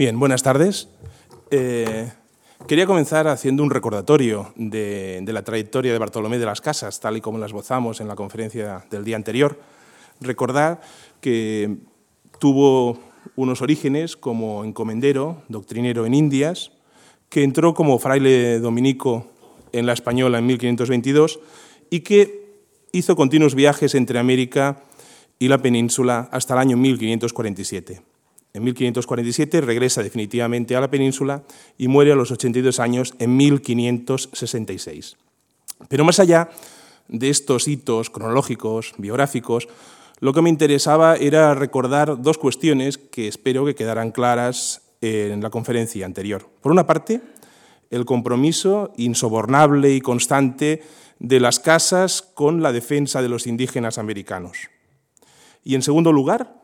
Bien, buenas tardes. Eh, quería comenzar haciendo un recordatorio de, la trayectoria de Bartolomé de las Casas, tal y como la esbozamos en la conferencia del día anterior. Recordar que tuvo unos orígenes como encomendero, doctrinero en Indias, que entró como fraile dominico en la Española en 1522 y que hizo continuos viajes entre América y la península hasta el año 1547. En 1547 regresa definitivamente a la península y muere a los 82 años en 1566. Pero más allá de estos hitos cronológicos, biográficos, lo que me interesaba era recordar dos cuestiones que espero que quedaran claras en la conferencia anterior. Por una parte, el compromiso insobornable y constante de las casas con la defensa de los indígenas americanos. Y en segundo lugar,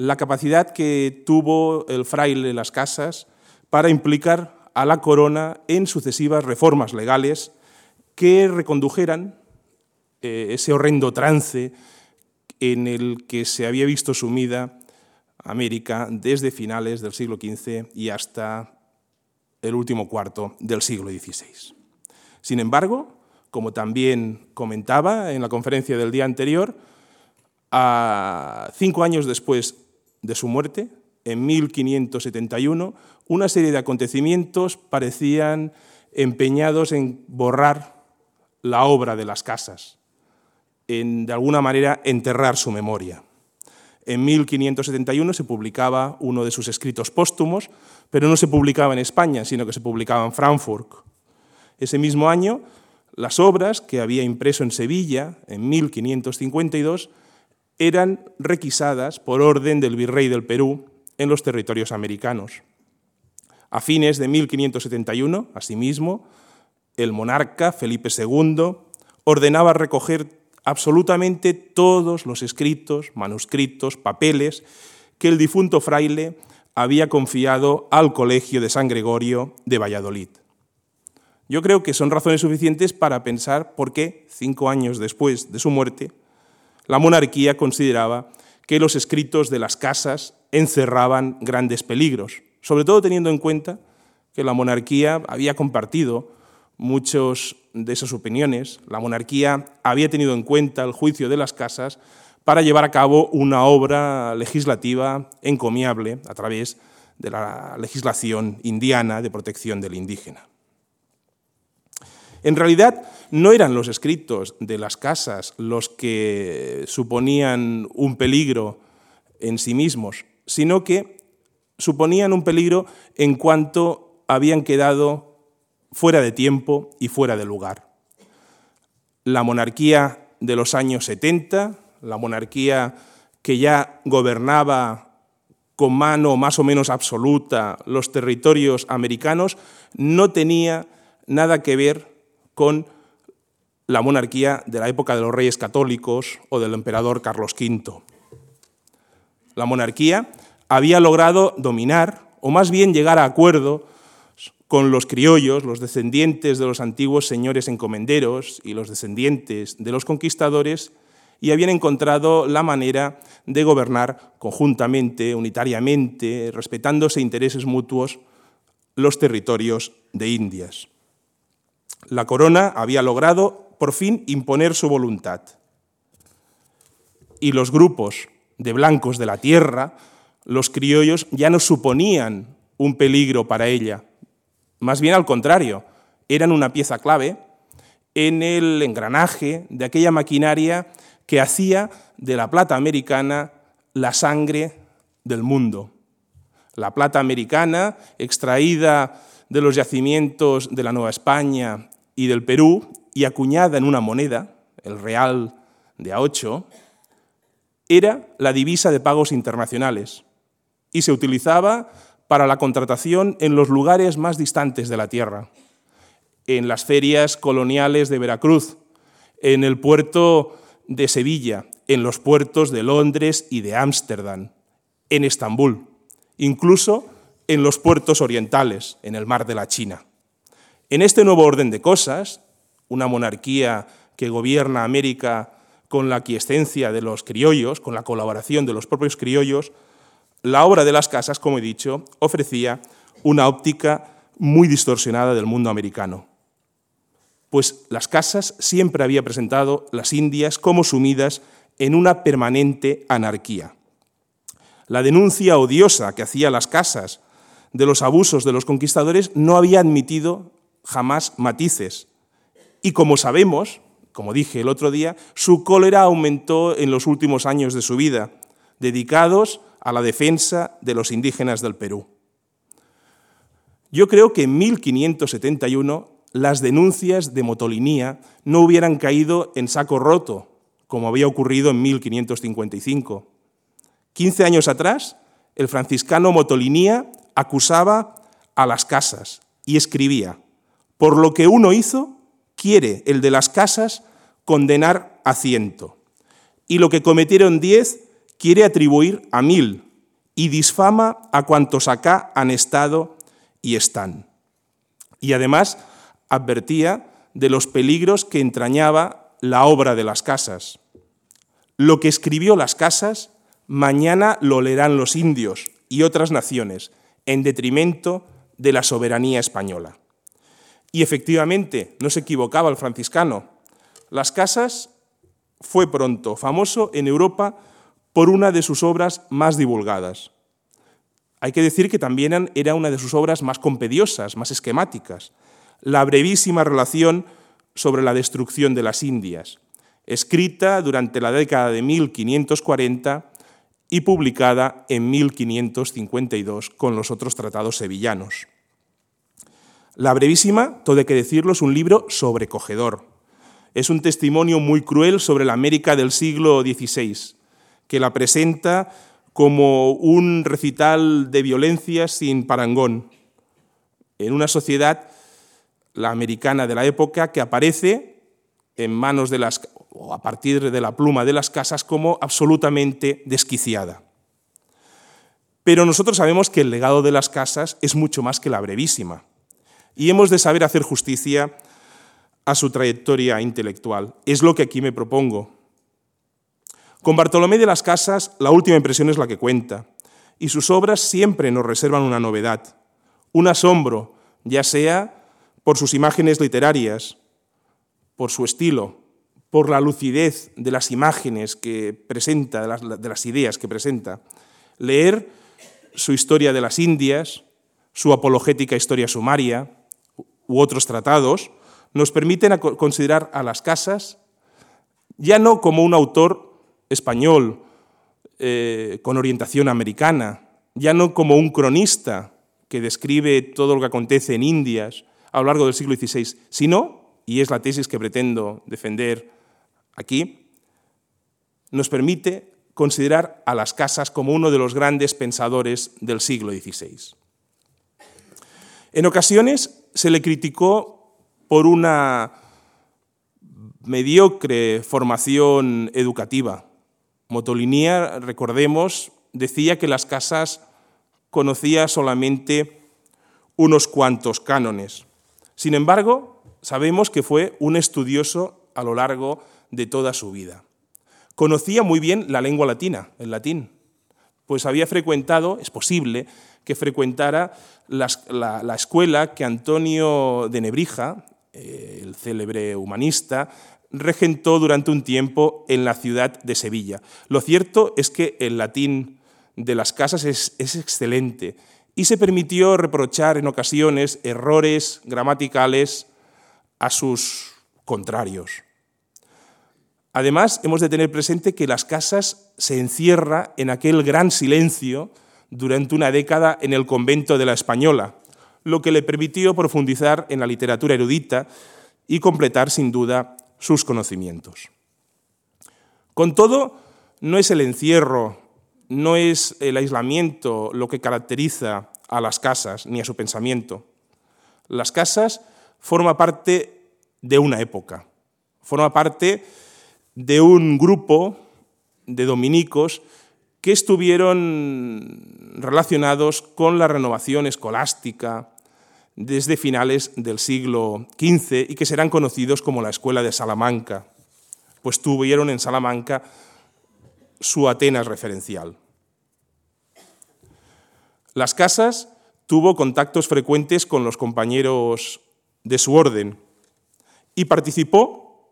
la capacidad que tuvo el fraile Las Casas para implicar a la corona en sucesivas reformas legales que recondujeran eh, ese horrendo trance en el que se había visto sumida América desde finales del siglo XV y hasta el último cuarto del siglo XVI. Sin embargo, como también comentaba en la conferencia del día anterior, a cinco años después de su muerte, en 1571, una serie de acontecimientos parecían empeñados en borrar la obra de las casas, en de alguna manera enterrar su memoria. En 1571 se publicaba uno de sus escritos póstumos, pero no se publicaba en España, sino que se publicaba en Frankfurt. Ese mismo año, las obras que había impreso en Sevilla, en 1552, eran requisadas por orden del virrey del Perú en los territorios americanos. A fines de 1571, asimismo, el monarca Felipe II ordenaba recoger absolutamente todos los escritos, manuscritos, papeles que el difunto fraile había confiado al Colegio de San Gregorio de Valladolid. Yo creo que son razones suficientes para pensar por qué, cinco años después de su muerte, la monarquía consideraba que los escritos de las casas encerraban grandes peligros, sobre todo teniendo en cuenta que la monarquía había compartido muchas de esas opiniones. La monarquía había tenido en cuenta el juicio de las casas para llevar a cabo una obra legislativa encomiable a través de la legislación indiana de protección del indígena. En realidad, no eran los escritos de las casas los que suponían un peligro en sí mismos, sino que suponían un peligro en cuanto habían quedado fuera de tiempo y fuera de lugar. La monarquía de los años 70, la monarquía que ya gobernaba con mano más o menos absoluta los territorios americanos, no tenía nada que ver con la monarquía de la época de los reyes católicos o del emperador Carlos V. La monarquía había logrado dominar, o más bien llegar a acuerdo con los criollos, los descendientes de los antiguos señores encomenderos y los descendientes de los conquistadores, y habían encontrado la manera de gobernar conjuntamente, unitariamente, respetándose intereses mutuos, los territorios de Indias. La corona había logrado por fin imponer su voluntad. Y los grupos de blancos de la tierra, los criollos, ya no suponían un peligro para ella. Más bien al contrario, eran una pieza clave en el engranaje de aquella maquinaria que hacía de la plata americana la sangre del mundo. La plata americana, extraída de los yacimientos de la Nueva España y del Perú, y acuñada en una moneda, el real de A8, era la divisa de pagos internacionales y se utilizaba para la contratación en los lugares más distantes de la tierra, en las ferias coloniales de Veracruz, en el puerto de Sevilla, en los puertos de Londres y de Ámsterdam, en Estambul, incluso en los puertos orientales, en el mar de la China. En este nuevo orden de cosas, una monarquía que gobierna América con la aquiescencia de los criollos, con la colaboración de los propios criollos, la obra de las casas, como he dicho, ofrecía una óptica muy distorsionada del mundo americano. Pues las casas siempre había presentado las Indias como sumidas en una permanente anarquía. La denuncia odiosa que hacía las casas de los abusos de los conquistadores no había admitido jamás matices. Y como sabemos, como dije el otro día, su cólera aumentó en los últimos años de su vida, dedicados a la defensa de los indígenas del Perú. Yo creo que en 1571 las denuncias de motolinía no hubieran caído en saco roto, como había ocurrido en 1555. Quince años atrás, el franciscano Motolinía acusaba a las casas y escribía, por lo que uno hizo, quiere el de las casas condenar a ciento, y lo que cometieron diez quiere atribuir a mil, y disfama a cuantos acá han estado y están. Y además advertía de los peligros que entrañaba la obra de las casas. Lo que escribió las casas, mañana lo leerán los indios y otras naciones, en detrimento de la soberanía española. Y efectivamente, no se equivocaba el franciscano. Las casas fue pronto famoso en Europa por una de sus obras más divulgadas. Hay que decir que también era una de sus obras más compediosas, más esquemáticas, la brevísima relación sobre la destrucción de las Indias, escrita durante la década de 1540 y publicada en 1552 con los otros tratados sevillanos. La brevísima, todo hay que decirlo, es un libro sobrecogedor. Es un testimonio muy cruel sobre la América del siglo XVI, que la presenta como un recital de violencia sin parangón, en una sociedad la americana de la época, que aparece en manos de las, o a partir de la pluma de las casas como absolutamente desquiciada. Pero nosotros sabemos que el legado de las casas es mucho más que la brevísima, y hemos de saber hacer justicia a su trayectoria intelectual. Es lo que aquí me propongo. Con Bartolomé de las Casas, la última impresión es la que cuenta, y sus obras siempre nos reservan una novedad, un asombro, ya sea por sus imágenes literarias, por su estilo, por la lucidez de las imágenes que presenta, de las, ideas que presenta. Leer su historia de las Indias, su apologética historia sumaria u otros tratados, nos permiten considerar a las casas ya no como un autor español eh, con orientación americana, ya no como un cronista que describe todo lo que acontece en Indias a lo largo del siglo XVI, sino, y es la tesis que pretendo defender aquí, nos permite considerar a las casas como uno de los grandes pensadores del siglo XVI. En ocasiones se le criticó por una mediocre formación educativa. Motolinía, recordemos, decía que las casas conocía solamente unos cuantos cánones. Sin embargo, sabemos que fue un estudioso a lo largo de toda su vida. Conocía muy bien la lengua latina, el latín, pues había frecuentado, es posible, que frecuentara la, escuela que Antonio de Nebrija, eh, el célebre humanista, regentó durante un tiempo en la ciudad de Sevilla. Lo cierto es que el latín de las casas es excelente y se permitió reprochar en ocasiones errores gramaticales a sus contrarios. Además, hemos de tener presente que las casas se encierra en aquel gran silencio durante una década en el convento de la Española, lo que le permitió profundizar en la literatura erudita y completar sin duda sus conocimientos. Con todo, no es el encierro no es el aislamiento lo que caracteriza a las casas ni a su pensamiento. Las casas forman parte de una época, forma parte de un grupo de dominicos que estuvieron relacionados con la renovación escolástica desde finales del siglo XV y que serán conocidos como la Escuela de Salamanca, pues tuvieron en Salamanca su Atenas referencial. Las Casas tuvo contactos frecuentes con los compañeros de su orden y participó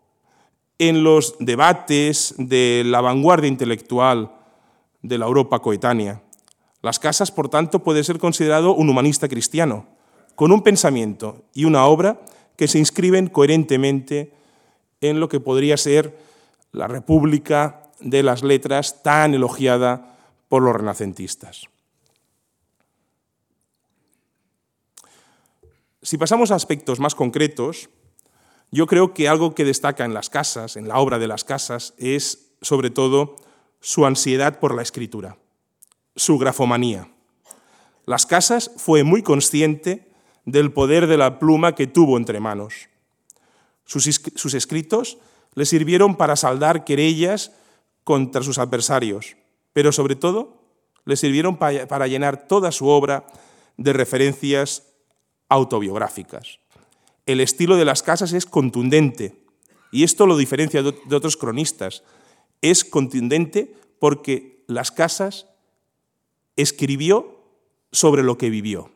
en los debates de la vanguardia intelectual de la Europa coetánea. Las Casas, por tanto, puede ser considerado un humanista cristiano, con un pensamiento y una obra que se inscriben coherentemente en lo que podría ser la República de las Letras tan elogiada por los renacentistas. Si pasamos a aspectos más concretos, yo creo que algo que destaca en las casas, en la obra de las casas, es sobre todo su ansiedad por la escritura, su grafomanía. Las casas fue muy consciente del poder de la pluma que tuvo entre manos. Sus, escritos le sirvieron para saldar querellas contra sus adversarios, pero sobre todo le sirvieron para llenar toda su obra de referencias autobiográficas. El estilo de las casas es contundente, y esto lo diferencia de otros cronistas. Es contundente porque las casas escribió sobre lo que vivió.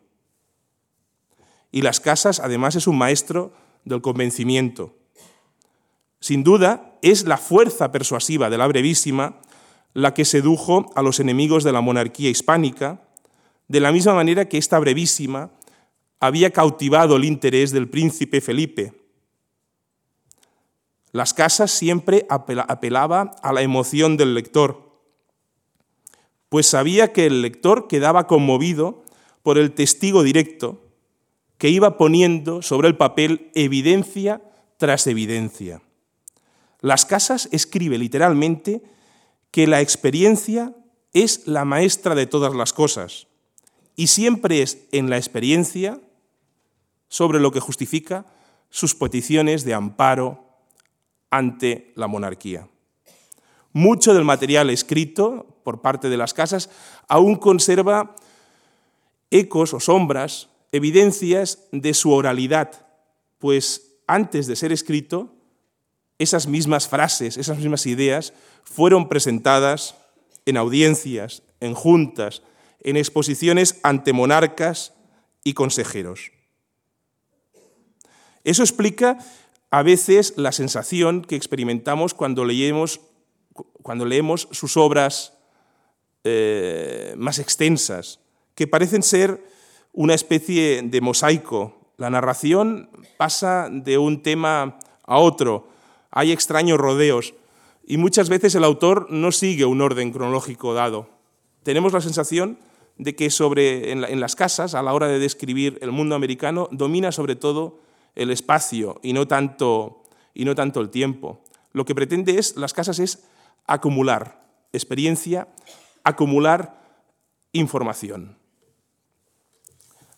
Y las casas, además, es un maestro del convencimiento. Sin duda, es la fuerza persuasiva de la brevísima la que sedujo a los enemigos de la monarquía hispánica, de la misma manera que esta brevísima había cautivado el interés del príncipe Felipe. Las casas siempre apelaba a la emoción del lector, pues sabía que el lector quedaba conmovido por el testigo directo que iba poniendo sobre el papel evidencia tras evidencia. Las casas escribe literalmente que la experiencia es la maestra de todas las cosas y siempre es en la experiencia sobre lo que justifica sus peticiones de amparo ante la monarquía. Mucho del material escrito por parte de las casas aún conserva ecos o sombras, evidencias de su oralidad, pues antes de ser escrito, esas mismas frases, esas mismas ideas fueron presentadas en audiencias, en juntas, en exposiciones ante monarcas y consejeros. Eso explica a veces la sensación que experimentamos cuando leemos, cuando leemos sus obras eh, más extensas, que parecen ser una especie de mosaico. La narración pasa de un tema a otro, hay extraños rodeos y muchas veces el autor no sigue un orden cronológico dado. Tenemos la sensación de que sobre, en las casas, a la hora de describir el mundo americano, domina sobre todo el espacio y no tanto, y no tanto el tiempo. Lo que pretende es, las casas es acumular experiencia, acumular información.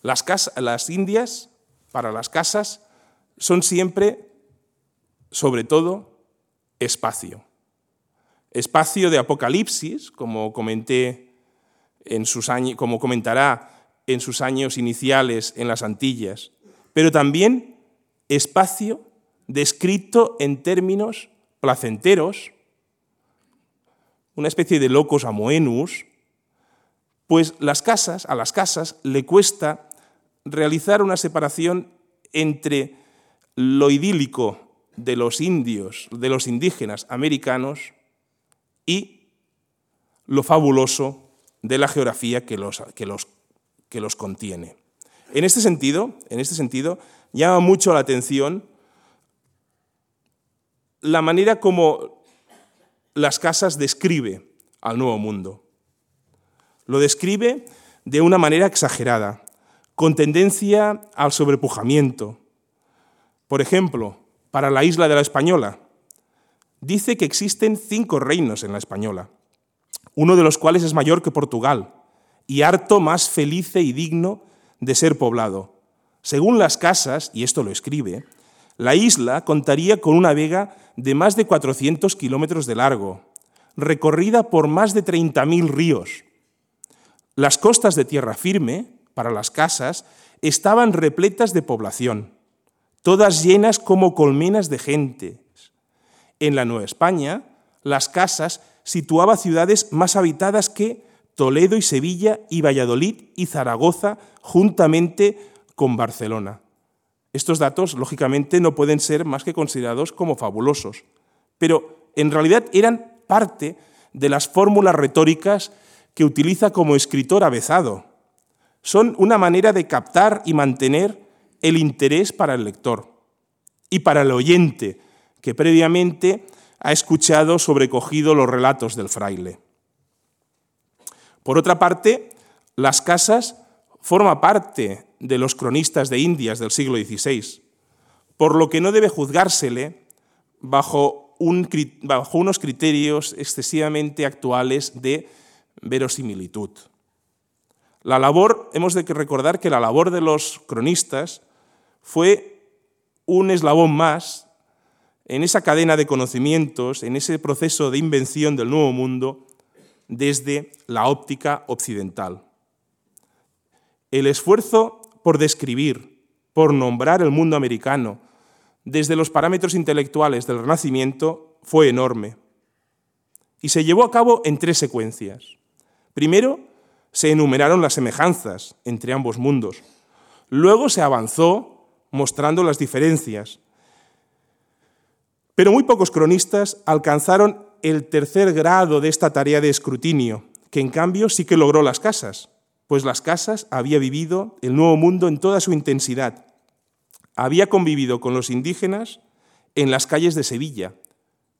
Las, las indias, para las casas, son siempre, sobre todo, espacio. Espacio de apocalipsis, como comenté en sus años, como comentará en sus años iniciales en las Antillas, pero también espacio descrito en términos placenteros, una especie de locos amoenus, pues las casas, a las casas le cuesta realizar una separación entre lo idílico de los indios, de los indígenas americanos y lo fabuloso de la geografía que los, que los, que los contiene. En este sentido, en este sentido, llama mucho la atención la manera como las casas describe al nuevo mundo. Lo describe de una manera exagerada, con tendencia al sobrepujamiento. Por ejemplo, para la isla de la Española, dice que existen cinco reinos en la Española, uno de los cuales es mayor que Portugal y harto más felice y digno de ser poblado. Según las casas, y esto lo escribe, la isla contaría con una vega de más de 400 kilómetros de largo, recorrida por más de 30.000 ríos. Las costas de tierra firme, para las casas, estaban repletas de población, todas llenas como colmenas de gente. En la Nueva España, las casas situaba ciudades más habitadas que Toledo y Sevilla y Valladolid y Zaragoza juntamente con Barcelona. Estos datos, lógicamente, no pueden ser más que considerados como fabulosos, pero en realidad eran parte de las fórmulas retóricas que utiliza como escritor avezado. Son una manera de captar y mantener el interés para el lector y para el oyente, que previamente ha escuchado sobrecogido los relatos del fraile. Por otra parte, las casas forma parte de los cronistas de Indias del siglo XVI, por lo que no debe juzgársele bajo, bajo unos criterios excesivamente actuales de verosimilitud. La labor, hemos de recordar que la labor de los cronistas fue un eslabón más en esa cadena de conocimientos, en ese proceso de invención del nuevo mundo desde la óptica occidental. El esfuerzo por describir, por nombrar el mundo americano desde los parámetros intelectuales del Renacimiento fue enorme y se llevó a cabo en tres secuencias. Primero, se enumeraron las semejanzas entre ambos mundos. Luego se avanzó mostrando las diferencias. Pero muy pocos cronistas alcanzaron el tercer grado de esta tarea de escrutinio, que en cambio sí que logró las casas, pues las casas había vivido el nuevo mundo en toda su intensidad. Había convivido con los indígenas en las calles de Sevilla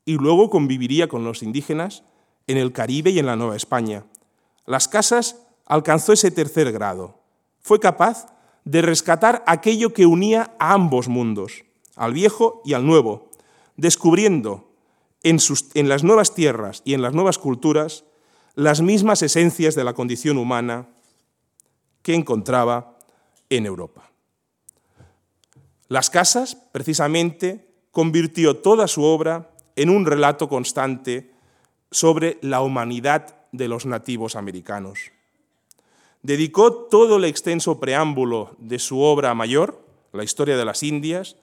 y luego conviviría con los indígenas en el Caribe y en la Nueva España. Las casas alcanzó ese tercer grado. Fue capaz de rescatar aquello que unía a ambos mundos, al viejo y al nuevo, descubriendo en, las nuevas tierras y en las nuevas culturas las mismas esencias de la condición humana que encontraba en Europa. Las casas, precisamente, convirtió toda su obra en un relato constante sobre la humanidad de los nativos americanos. Dedicó todo el extenso preámbulo de su obra mayor, la historia de las Indias,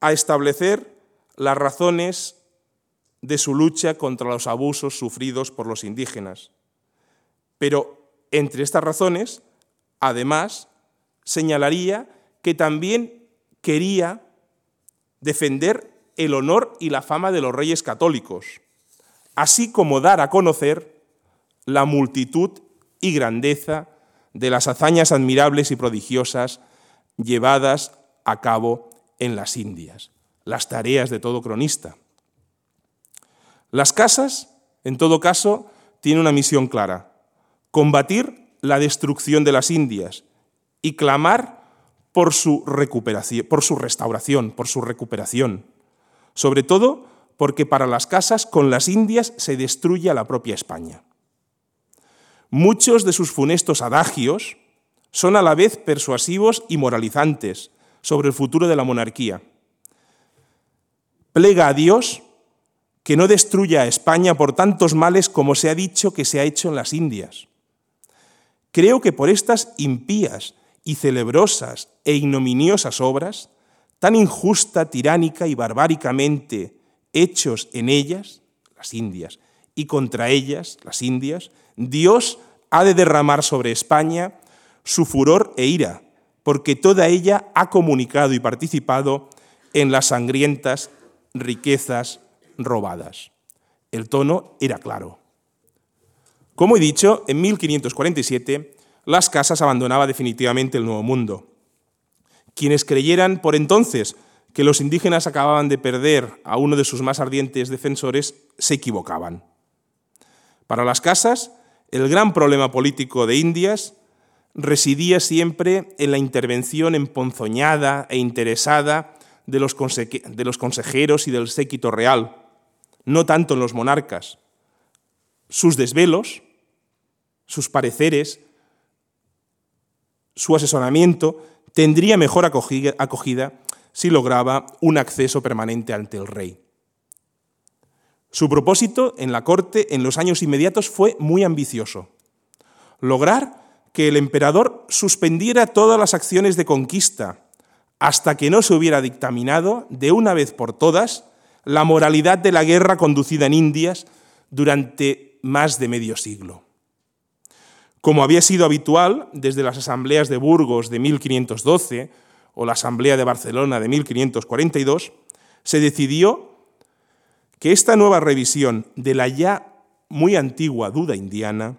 a establecer las razones de su lucha contra los abusos sufridos por los indígenas. Pero entre estas razones, además, señalaría que también quería defender el honor y la fama de los reyes católicos, así como dar a conocer la multitud y grandeza de las hazañas admirables y prodigiosas llevadas a cabo en las Indias, las tareas de todo cronista. Las casas, en todo caso, tienen una misión clara, combatir la destrucción de las Indias y clamar por su recuperación, por su restauración, por su recuperación. Sobre todo porque para las casas con las Indias se destruye a la propia España. Muchos de sus funestos adagios son a la vez persuasivos y moralizantes sobre el futuro de la monarquía. Plega a Dios que no destruya a España por tantos males como se ha dicho que se ha hecho en las Indias. Creo que por estas impías y celebrosas e ignominiosas obras, tan injusta, tiránica y barbáricamente hechos en ellas, las Indias, y contra ellas, las Indias, Dios ha de derramar sobre España su furor e ira, porque toda ella ha comunicado y participado en las sangrientas riquezas robadas. El tono era claro. Como he dicho, en 1547 las casas abandonaba definitivamente el Nuevo Mundo. Quienes creyeran por entonces que los indígenas acababan de perder a uno de sus más ardientes defensores se equivocaban. Para las casas, el gran problema político de Indias residía siempre en la intervención emponzoñada e interesada de los, consejeros y del séquito real, no tanto en los monarcas. Sus desvelos, sus pareceres, su asesoramiento tendría mejor acogida si lograba un acceso permanente ante el rey. Su propósito en la corte en los años inmediatos fue muy ambicioso. Lograr que el emperador suspendiera todas las acciones de conquista hasta que no se hubiera dictaminado de una vez por todas la moralidad de la guerra conducida en Indias durante más de medio siglo. Como había sido habitual desde las asambleas de Burgos de 1512 o la Asamblea de Barcelona de 1542, se decidió que esta nueva revisión de la ya muy antigua duda indiana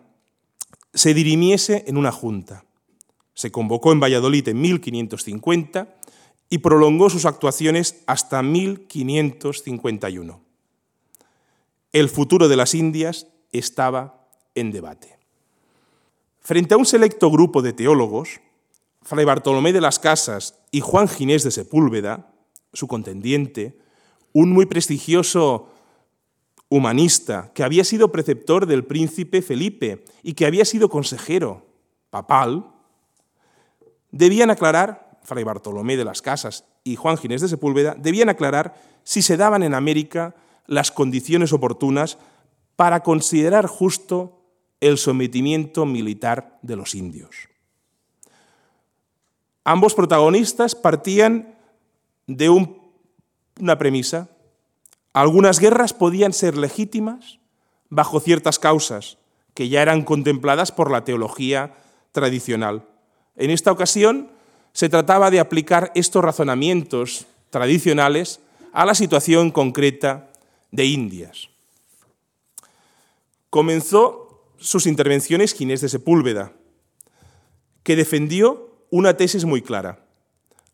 se dirimiese en una junta. Se convocó en Valladolid en 1550 y prolongó sus actuaciones hasta 1551. El futuro de las Indias estaba en debate. Frente a un selecto grupo de teólogos, Fray Bartolomé de las Casas y Juan Ginés de Sepúlveda, su contendiente, un muy prestigioso humanista que había sido preceptor del príncipe Felipe y que había sido consejero papal, debían aclarar, Fray Bartolomé de las Casas y Juan Ginés de Sepúlveda, debían aclarar si se daban en América las condiciones oportunas para considerar justo el sometimiento militar de los indios. Ambos protagonistas partían de una premisa algunas guerras podían ser legítimas bajo ciertas causas que ya eran contempladas por la teología tradicional. En esta ocasión se trataba de aplicar estos razonamientos tradicionales a la situación concreta de Indias. Comenzó sus intervenciones Ginés de Sepúlveda, que defendió una tesis muy clara.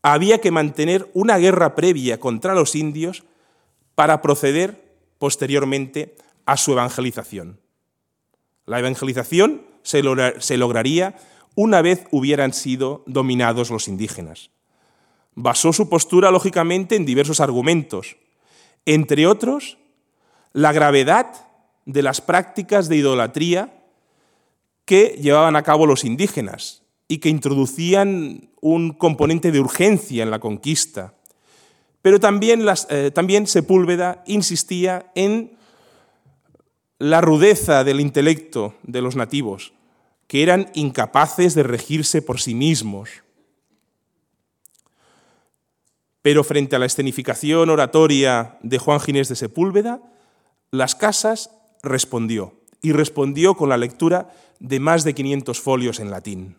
Había que mantener una guerra previa contra los indios para proceder posteriormente a su evangelización. La evangelización se, lograría una vez hubieran sido dominados los indígenas. Basó su postura, lógicamente, en diversos argumentos, entre otros, la gravedad de las prácticas de idolatría que llevaban a cabo los indígenas y que introducían un componente de urgencia en la conquista pero también, eh, también Sepúlveda insistía en la rudeza del intelecto de los nativos, que eran incapaces de regirse por sí mismos. Pero frente a la escenificación oratoria de Juan Ginés de Sepúlveda, Las Casas respondió, y respondió con la lectura de más de 500 folios en latín.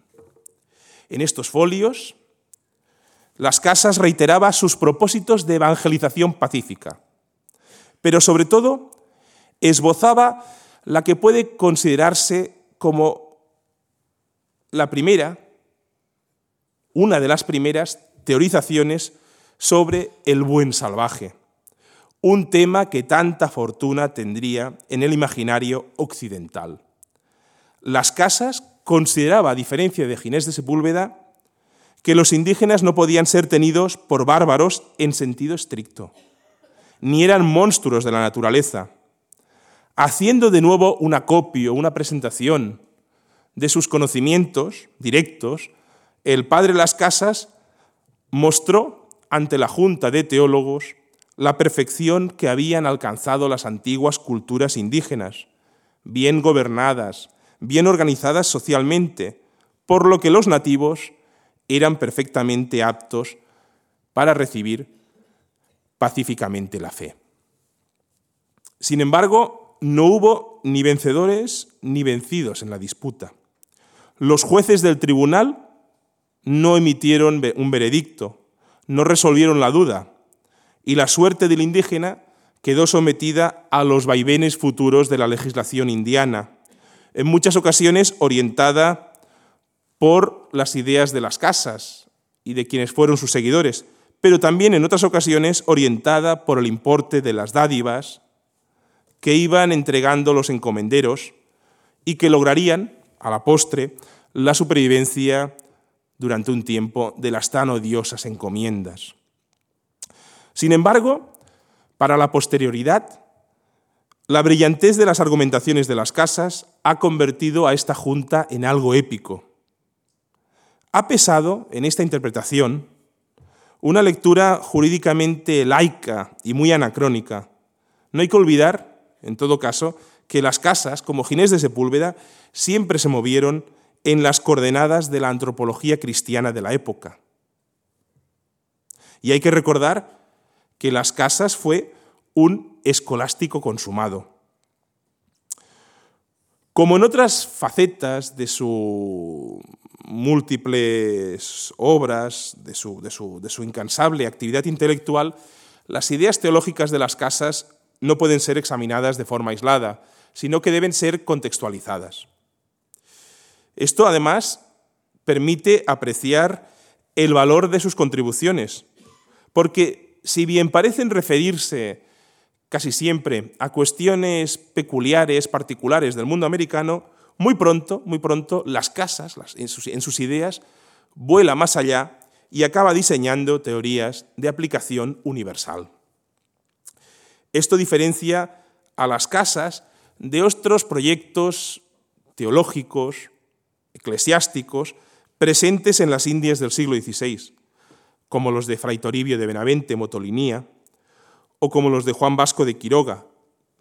En estos folios las casas reiteraba sus propósitos de evangelización pacífica, pero sobre todo esbozaba la que puede considerarse como la primera, una de las primeras teorizaciones sobre el buen salvaje, un tema que tanta fortuna tendría en el imaginario occidental. Las casas consideraba, a diferencia de Ginés de Sepúlveda, que los indígenas no podían ser tenidos por bárbaros en sentido estricto, ni eran monstruos de la naturaleza. Haciendo de nuevo un acopio, una presentación de sus conocimientos directos, el padre Las Casas mostró ante la junta de teólogos la perfección que habían alcanzado las antiguas culturas indígenas, bien gobernadas, bien organizadas socialmente, por lo que los nativos eran perfectamente aptos para recibir pacíficamente la fe. Sin embargo, no hubo ni vencedores ni vencidos en la disputa. Los jueces del tribunal no emitieron un veredicto, no resolvieron la duda, y la suerte del indígena quedó sometida a los vaivenes futuros de la legislación indiana, en muchas ocasiones orientada por las ideas de las casas y de quienes fueron sus seguidores, pero también en otras ocasiones orientada por el importe de las dádivas que iban entregando los encomenderos y que lograrían, a la postre, la supervivencia durante un tiempo de las tan odiosas encomiendas. Sin embargo, para la posterioridad, la brillantez de las argumentaciones de las casas ha convertido a esta junta en algo épico, ha pesado en esta interpretación una lectura jurídicamente laica y muy anacrónica. No hay que olvidar, en todo caso, que las casas, como Ginés de Sepúlveda, siempre se movieron en las coordenadas de la antropología cristiana de la época. Y hay que recordar que las casas fue un escolástico consumado. Como en otras facetas de sus múltiples obras, de su, de su incansable actividad intelectual, las ideas teológicas de las casas no pueden ser examinadas de forma aislada, sino que deben ser contextualizadas. Esto, además, permite apreciar el valor de sus contribuciones, porque si bien parecen referirse casi siempre a cuestiones peculiares, particulares del mundo americano, muy pronto, muy pronto, las casas, en, sus, en sus ideas, vuela más allá y acaba diseñando teorías de aplicación universal. Esto diferencia a las casas de otros proyectos teológicos, eclesiásticos, presentes en las Indias del siglo XVI, como los de Fray Toribio de Benavente, Motolinía, o como los de Juan Vasco de Quiroga,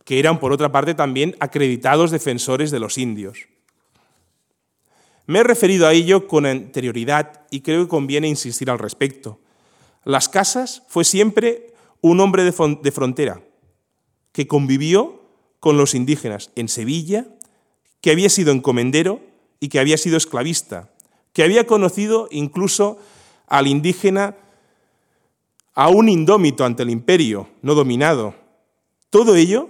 que eran por otra parte también acreditados defensores de los indios. Me he referido a ello con anterioridad y creo que conviene insistir al respecto. Las Casas fue siempre un hombre de frontera que convivió con los indígenas en Sevilla, que había sido encomendero y que había sido esclavista, que había conocido incluso al indígena aún indómito ante el imperio, no dominado. Todo ello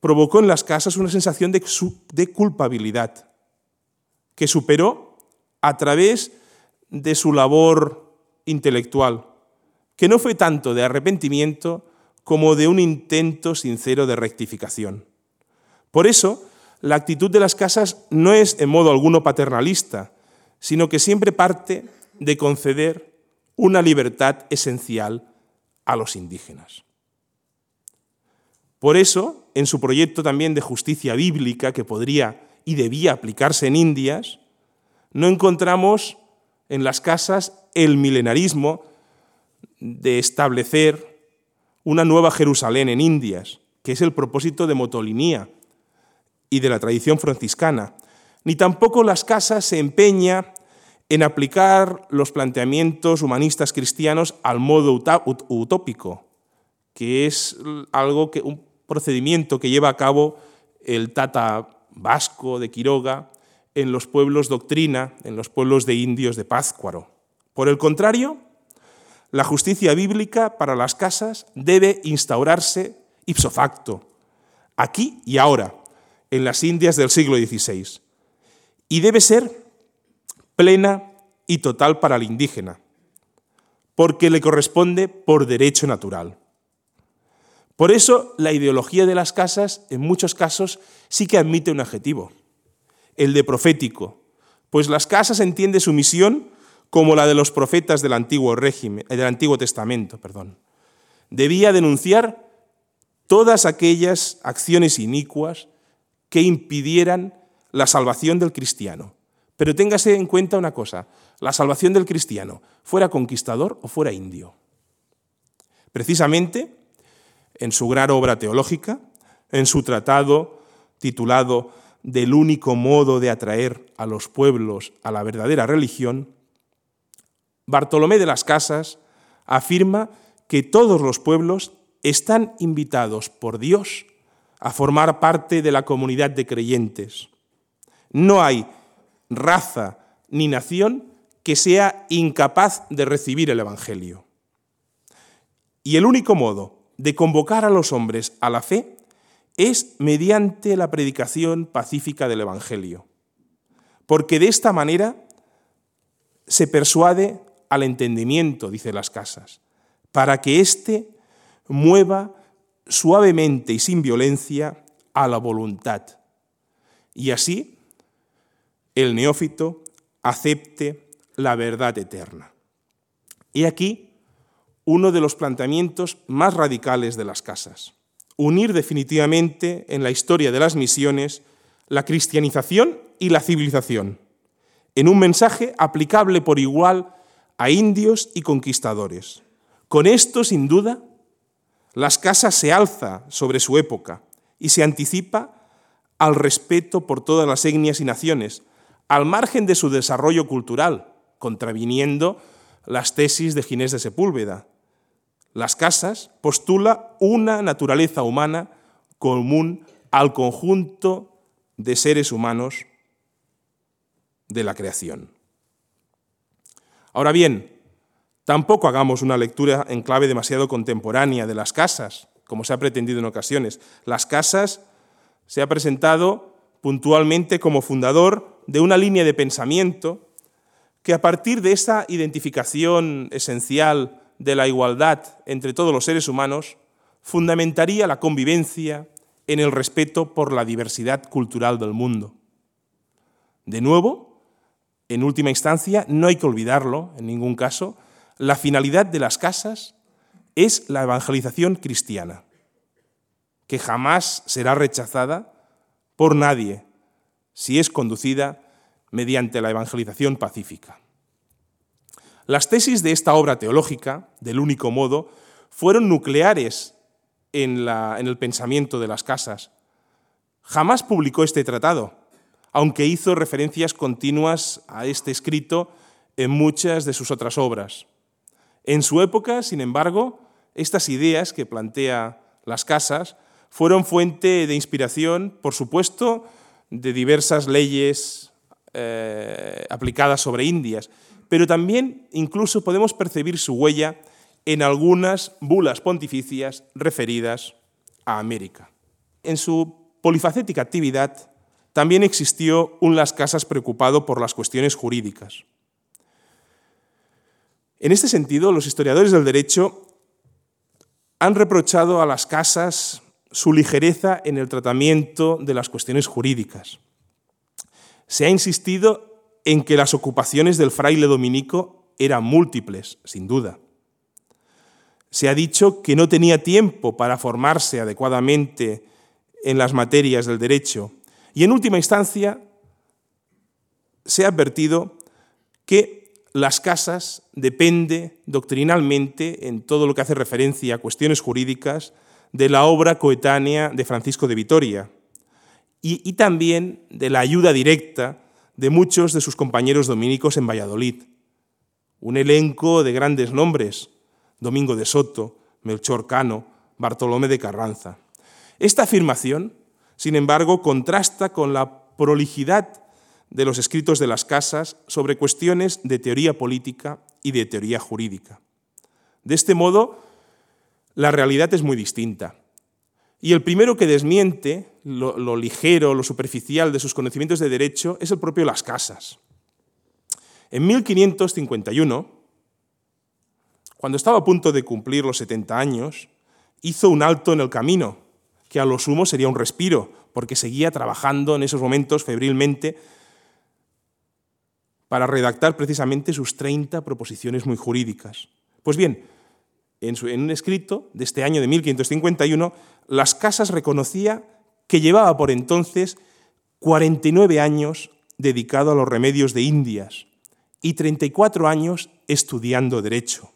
provocó en las casas una sensación de, de culpabilidad que superó a través de su labor intelectual, que no fue tanto de arrepentimiento como de un intento sincero de rectificación. Por eso, la actitud de las casas no es en modo alguno paternalista, sino que siempre parte de conceder una libertad esencial a los indígenas. Por eso, en su proyecto también de justicia bíblica, que podría y debía aplicarse en Indias, no encontramos en las casas el milenarismo de establecer una nueva Jerusalén en Indias, que es el propósito de Motolinía y de la tradición franciscana, ni tampoco las casas se empeña en aplicar los planteamientos humanistas cristianos al modo utópico, que es algo que un procedimiento que lleva a cabo el Tata vasco de Quiroga en los pueblos doctrina, en los pueblos de indios de Pázcuaro. Por el contrario, la justicia bíblica para las casas debe instaurarse ipso facto, aquí y ahora, en las Indias del siglo XVI, y debe ser plena y total para el indígena, porque le corresponde por derecho natural. Por eso la ideología de las casas en muchos casos sí que admite un adjetivo, el de profético, pues las casas entiende su misión como la de los profetas del Antiguo, régimen, del Antiguo Testamento. Perdón. Debía denunciar todas aquellas acciones inicuas que impidieran la salvación del cristiano. Pero téngase en cuenta una cosa, la salvación del cristiano, fuera conquistador o fuera indio. Precisamente, en su gran obra teológica, en su tratado titulado Del único modo de atraer a los pueblos a la verdadera religión, Bartolomé de las Casas afirma que todos los pueblos están invitados por Dios a formar parte de la comunidad de creyentes. No hay raza ni nación que sea incapaz de recibir el Evangelio. Y el único modo de convocar a los hombres a la fe es mediante la predicación pacífica del Evangelio, porque de esta manera se persuade al entendimiento, dice las casas, para que éste mueva suavemente y sin violencia a la voluntad. Y así el neófito acepte la verdad eterna. Y aquí uno de los planteamientos más radicales de las casas. Unir definitivamente en la historia de las misiones la cristianización y la civilización, en un mensaje aplicable por igual a indios y conquistadores. Con esto, sin duda, las casas se alza sobre su época y se anticipa al respeto por todas las etnias y naciones, al margen de su desarrollo cultural, contraviniendo las tesis de Ginés de Sepúlveda. Las casas postula una naturaleza humana común al conjunto de seres humanos de la creación. Ahora bien, tampoco hagamos una lectura en clave demasiado contemporánea de las casas, como se ha pretendido en ocasiones. Las casas se ha presentado puntualmente como fundador de una línea de pensamiento que a partir de esa identificación esencial de la igualdad entre todos los seres humanos, fundamentaría la convivencia en el respeto por la diversidad cultural del mundo. De nuevo, en última instancia, no hay que olvidarlo en ningún caso, la finalidad de las casas es la evangelización cristiana, que jamás será rechazada por nadie si es conducida mediante la evangelización pacífica. Las tesis de esta obra teológica, del único modo, fueron nucleares en, el pensamiento de las casas. Jamás publicó este tratado, aunque hizo referencias continuas a este escrito en muchas de sus otras obras. En su época, sin embargo, estas ideas que plantea las casas fueron fuente de inspiración, por supuesto, de diversas leyes eh, aplicadas sobre Indias, pero también incluso podemos percibir su huella en algunas bulas pontificias referidas a América. En su polifacética actividad también existió un Las Casas preocupado por las cuestiones jurídicas. En este sentido, los historiadores del derecho han reprochado a las casas su ligereza en el tratamiento de las cuestiones jurídicas. Se ha insistido en que las ocupaciones del fraile dominico eran múltiples, sin duda. Se ha dicho que no tenía tiempo para formarse adecuadamente en las materias del derecho. Y en última instancia, se ha advertido que las casas depende doctrinalmente, en todo lo que hace referencia a cuestiones jurídicas, de la obra coetánea de Francisco de Vitoria y, también de la ayuda directa de muchos de sus compañeros dominicos en Valladolid. Un elenco de grandes nombres, Domingo de Soto, Melchor Cano, Bartolomé de Carranza. Esta afirmación, sin embargo, contrasta con la prolijidad de los escritos de las casas sobre cuestiones de teoría política y de teoría jurídica. De este modo, la realidad es muy distinta. Y el primero que desmiente lo, ligero, lo superficial de sus conocimientos de derecho es el propio Las Casas. En 1551, cuando estaba a punto de cumplir los 70 años, hizo un alto en el camino, que a lo sumo sería un respiro, porque seguía trabajando en esos momentos febrilmente para redactar precisamente sus 30 proposiciones muy jurídicas. Pues bien, en, un escrito de este año de 1551, Las Casas reconocía que llevaba por entonces 49 años dedicado a los remedios de Indias y 34 años estudiando derecho.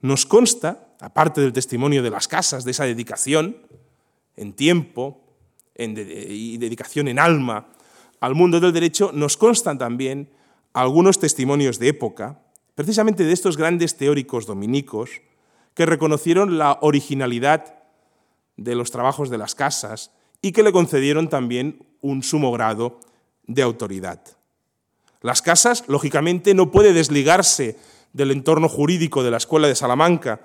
Nos consta, aparte del testimonio de las casas, de esa dedicación en tiempo y dedicación en alma al mundo del derecho, nos constan también algunos testimonios de época, precisamente de estos grandes teóricos dominicos, que reconocieron la originalidad de los trabajos de las casas y que le concedieron también un sumo grado de autoridad. Las casas, lógicamente, no puede desligarse del entorno jurídico de la Escuela de Salamanca,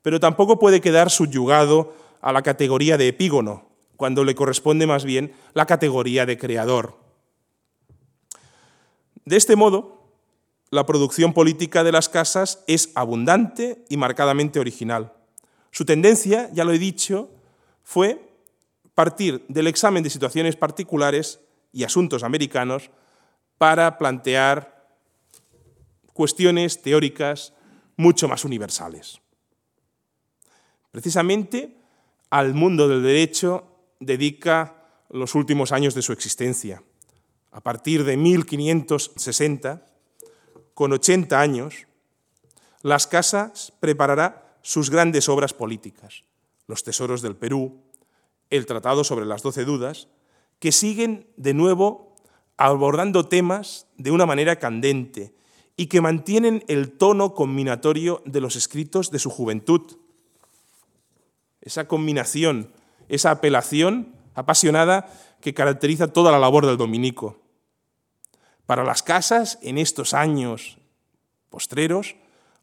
pero tampoco puede quedar subyugado a la categoría de epígono, cuando le corresponde más bien la categoría de creador. De este modo, la producción política de las casas es abundante y marcadamente original. Su tendencia, ya lo he dicho, fue partir del examen de situaciones particulares y asuntos americanos para plantear cuestiones teóricas mucho más universales. Precisamente al mundo del derecho dedica los últimos años de su existencia. A partir de 1560, con 80 años, Las Casas preparará sus grandes obras políticas, los tesoros del Perú, el Tratado sobre las Doce Dudas, que siguen de nuevo abordando temas de una manera candente y que mantienen el tono combinatorio de los escritos de su juventud. Esa combinación, esa apelación apasionada que caracteriza toda la labor del dominico. Para las casas, en estos años postreros,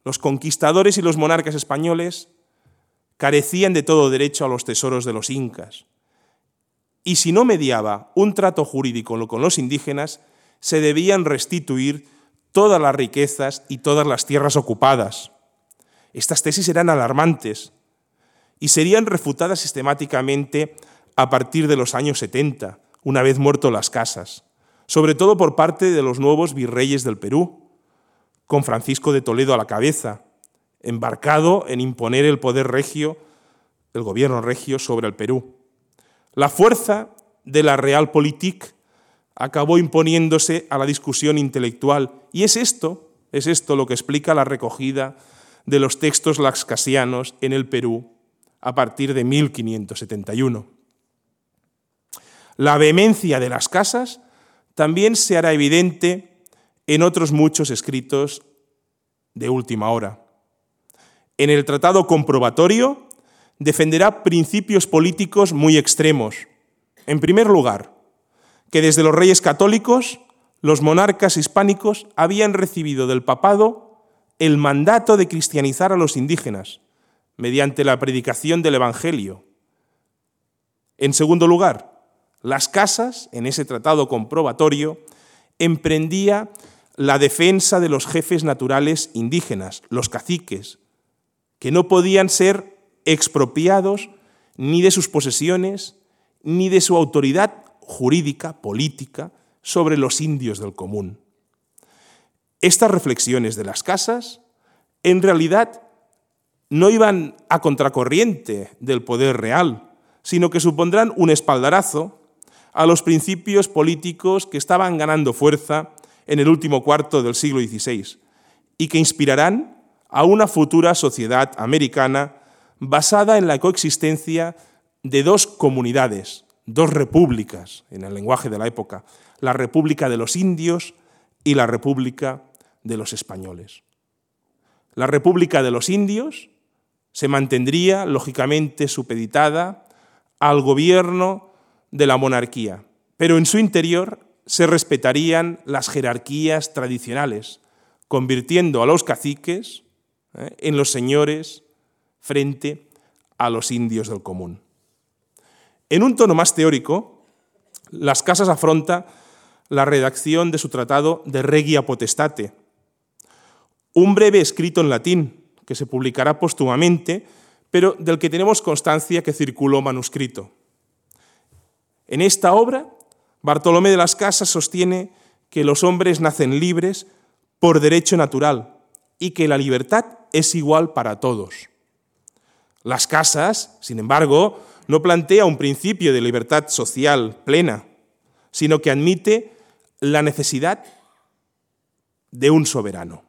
los conquistadores y los monarcas españoles carecían de todo derecho a los tesoros de los incas. Y si no mediaba un trato jurídico con los indígenas, se debían restituir todas las riquezas y todas las tierras ocupadas. Estas tesis eran alarmantes y serían refutadas sistemáticamente a partir de los años 70, una vez muerto las casas, sobre todo por parte de los nuevos virreyes del Perú, con Francisco de Toledo a la cabeza, embarcado en imponer el poder regio, el gobierno regio sobre el Perú. La fuerza de la Realpolitik acabó imponiéndose a la discusión intelectual y es esto, es esto lo que explica la recogida de los textos laxcasianos en el Perú a partir de 1571. La vehemencia de las casas también se hará evidente en otros muchos escritos de última hora. En el Tratado Comprobatorio defenderá principios políticos muy extremos. En primer lugar, que desde los reyes católicos, los monarcas hispánicos habían recibido del papado el mandato de cristianizar a los indígenas mediante la predicación del Evangelio. En segundo lugar, las casas, en ese tratado comprobatorio, emprendía la defensa de los jefes naturales indígenas, los caciques, que no podían ser expropiados ni de sus posesiones, ni de su autoridad jurídica, política, sobre los indios del común. Estas reflexiones de las casas, en realidad, no iban a contracorriente del poder real, sino que supondrán un espaldarazo a los principios políticos que estaban ganando fuerza en el último cuarto del siglo XVI y que inspirarán a una futura sociedad americana basada en la coexistencia de dos comunidades, dos repúblicas en el lenguaje de la época, la República de los Indios y la República de los Españoles. La República de los Indios se mantendría, lógicamente, supeditada al gobierno de la monarquía, pero en su interior se respetarían las jerarquías tradicionales, convirtiendo a los caciques ¿eh? en los señores frente a los indios del común. En un tono más teórico, Las Casas afronta la redacción de su tratado de Regia Potestate, un breve escrito en latín que se publicará póstumamente, pero del que tenemos constancia que circuló manuscrito. En esta obra, Bartolomé de las Casas sostiene que los hombres nacen libres por derecho natural y que la libertad es igual para todos. Las casas, sin embargo, no plantea un principio de libertad social plena, sino que admite la necesidad de un soberano.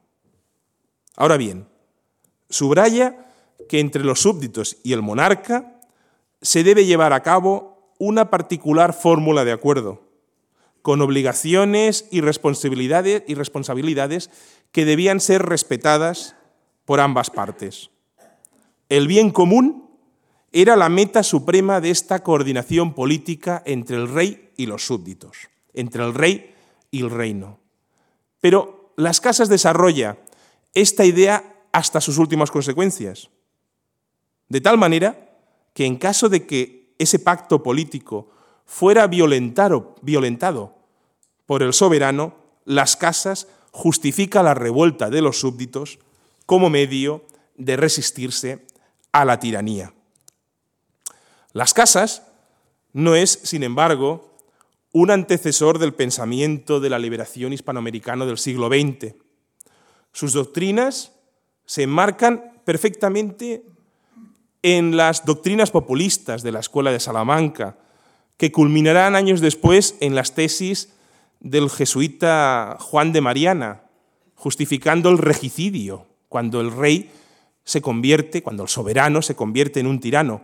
Ahora bien, subraya que entre los súbditos y el monarca se debe llevar a cabo una particular fórmula de acuerdo, con obligaciones y responsabilidades, y responsabilidades que debían ser respetadas por ambas partes. El bien común era la meta suprema de esta coordinación política entre el rey y los súbditos, entre el rey y el reino. Pero las casas desarrolla esta idea hasta sus últimas consecuencias, de tal manera que en caso de que ese pacto político fuera violentado, por el soberano, las casas justifica la revuelta de los súbditos como medio de resistirse a la tiranía. Las casas no es, sin embargo, un antecesor del pensamiento de la liberación hispanoamericana del siglo XX. Sus doctrinas se enmarcan perfectamente en las doctrinas populistas de la Escuela de Salamanca, que culminarán años después en las tesis del jesuita Juan de Mariana, justificando el regicidio, cuando el rey se convierte, cuando el soberano se convierte en un tirano.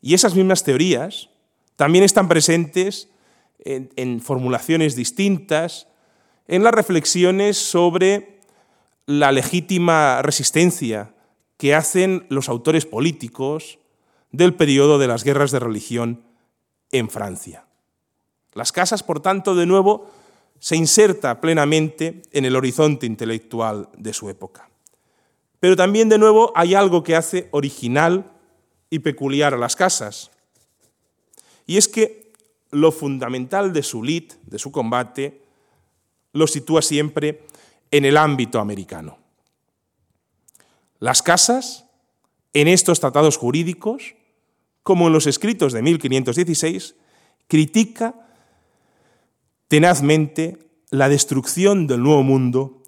Y esas mismas teorías también están presentes en, formulaciones distintas, en las reflexiones sobre la legítima resistencia que hacen los autores políticos del periodo de las guerras de religión en Francia. Las casas, por tanto, de nuevo, se inserta plenamente en el horizonte intelectual de su época. Pero también, de nuevo, hay algo que hace original y peculiar a las casas. Y es que lo fundamental de su lid, de su combate, lo sitúa siempre en el ámbito americano. Las casas, en estos tratados jurídicos, como en los escritos de 1516, critica tenazmente la destrucción del nuevo mundo